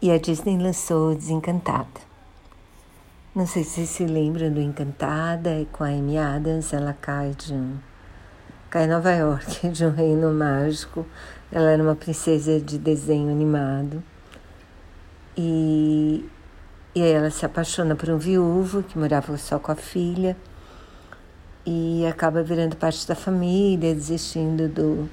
E a Disney lançou Desencantada. Não sei se se lembram do Encantada, é com a Amy Adams, ela cai de um. cai em Nova York, de um reino mágico. Ela era uma princesa de desenho animado. E, e aí ela se apaixona por um viúvo que morava só com a filha e acaba virando parte da família, desistindo do,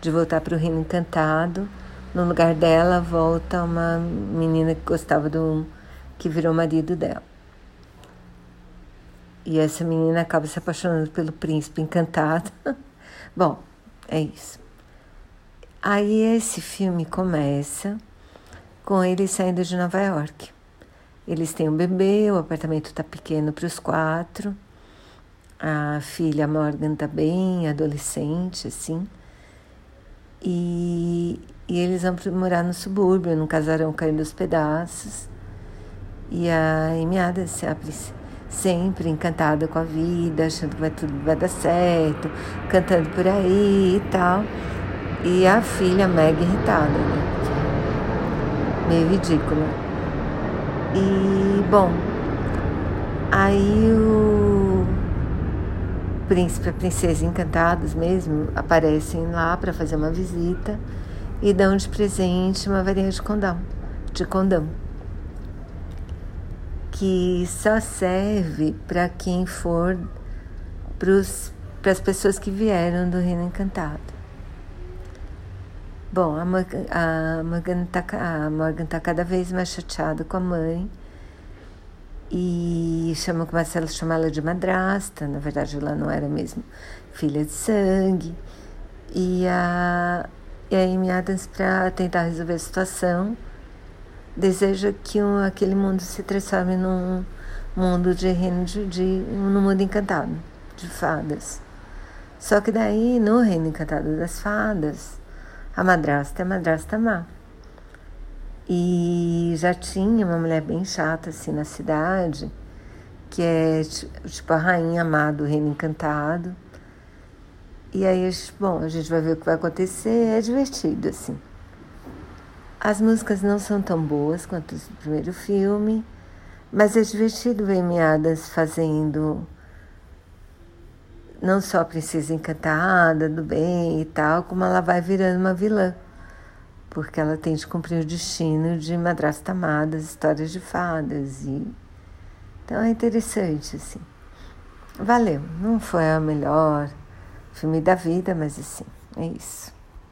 de voltar para o reino encantado. No lugar dela volta uma menina que gostava do que virou marido dela. E essa menina acaba se apaixonando pelo príncipe encantado. Bom, é isso. Aí esse filme começa com eles saindo de Nova York. Eles têm um bebê, o apartamento está pequeno para os quatro. A filha Morgan está bem, adolescente, assim. E, e eles vão morar no subúrbio, num casarão caindo aos pedaços. E a Emiada se abre sempre encantada com a vida, achando que vai tudo vai dar certo, cantando por aí e tal. E a filha mega irritada, né? Meio ridícula. E, bom, aí o príncipe e a princesa encantados mesmo aparecem lá para fazer uma visita e dão de presente uma varinha de condão, de condão que só serve para quem for para as pessoas que vieram do Reino Encantado. Bom, a Morgan, a Morgan está tá cada vez mais chateada com a mãe e chama, começa a chamar ela de madrasta. Na verdade, ela não era mesmo filha de sangue. E a, e a Amy Adams, para tentar resolver a situação, deseja que um, aquele mundo se transforme num mundo de reino de, de num mundo encantado de fadas. Só que daí no reino encantado das fadas, a madrasta é a madrasta má. E já tinha uma mulher bem chata assim na cidade, que é tipo a rainha má do reino encantado. E aí, bom, a gente vai ver o que vai acontecer, é divertido assim. As músicas não são tão boas quanto o primeiro filme, mas é divertido ver Miadas fazendo não só a princesa encantada, do bem e tal, como ela vai virando uma vilã, porque ela tem de cumprir o destino de madrasta amada, histórias de fadas e então é interessante assim. Valeu, não foi o melhor filme da vida, mas assim, é isso.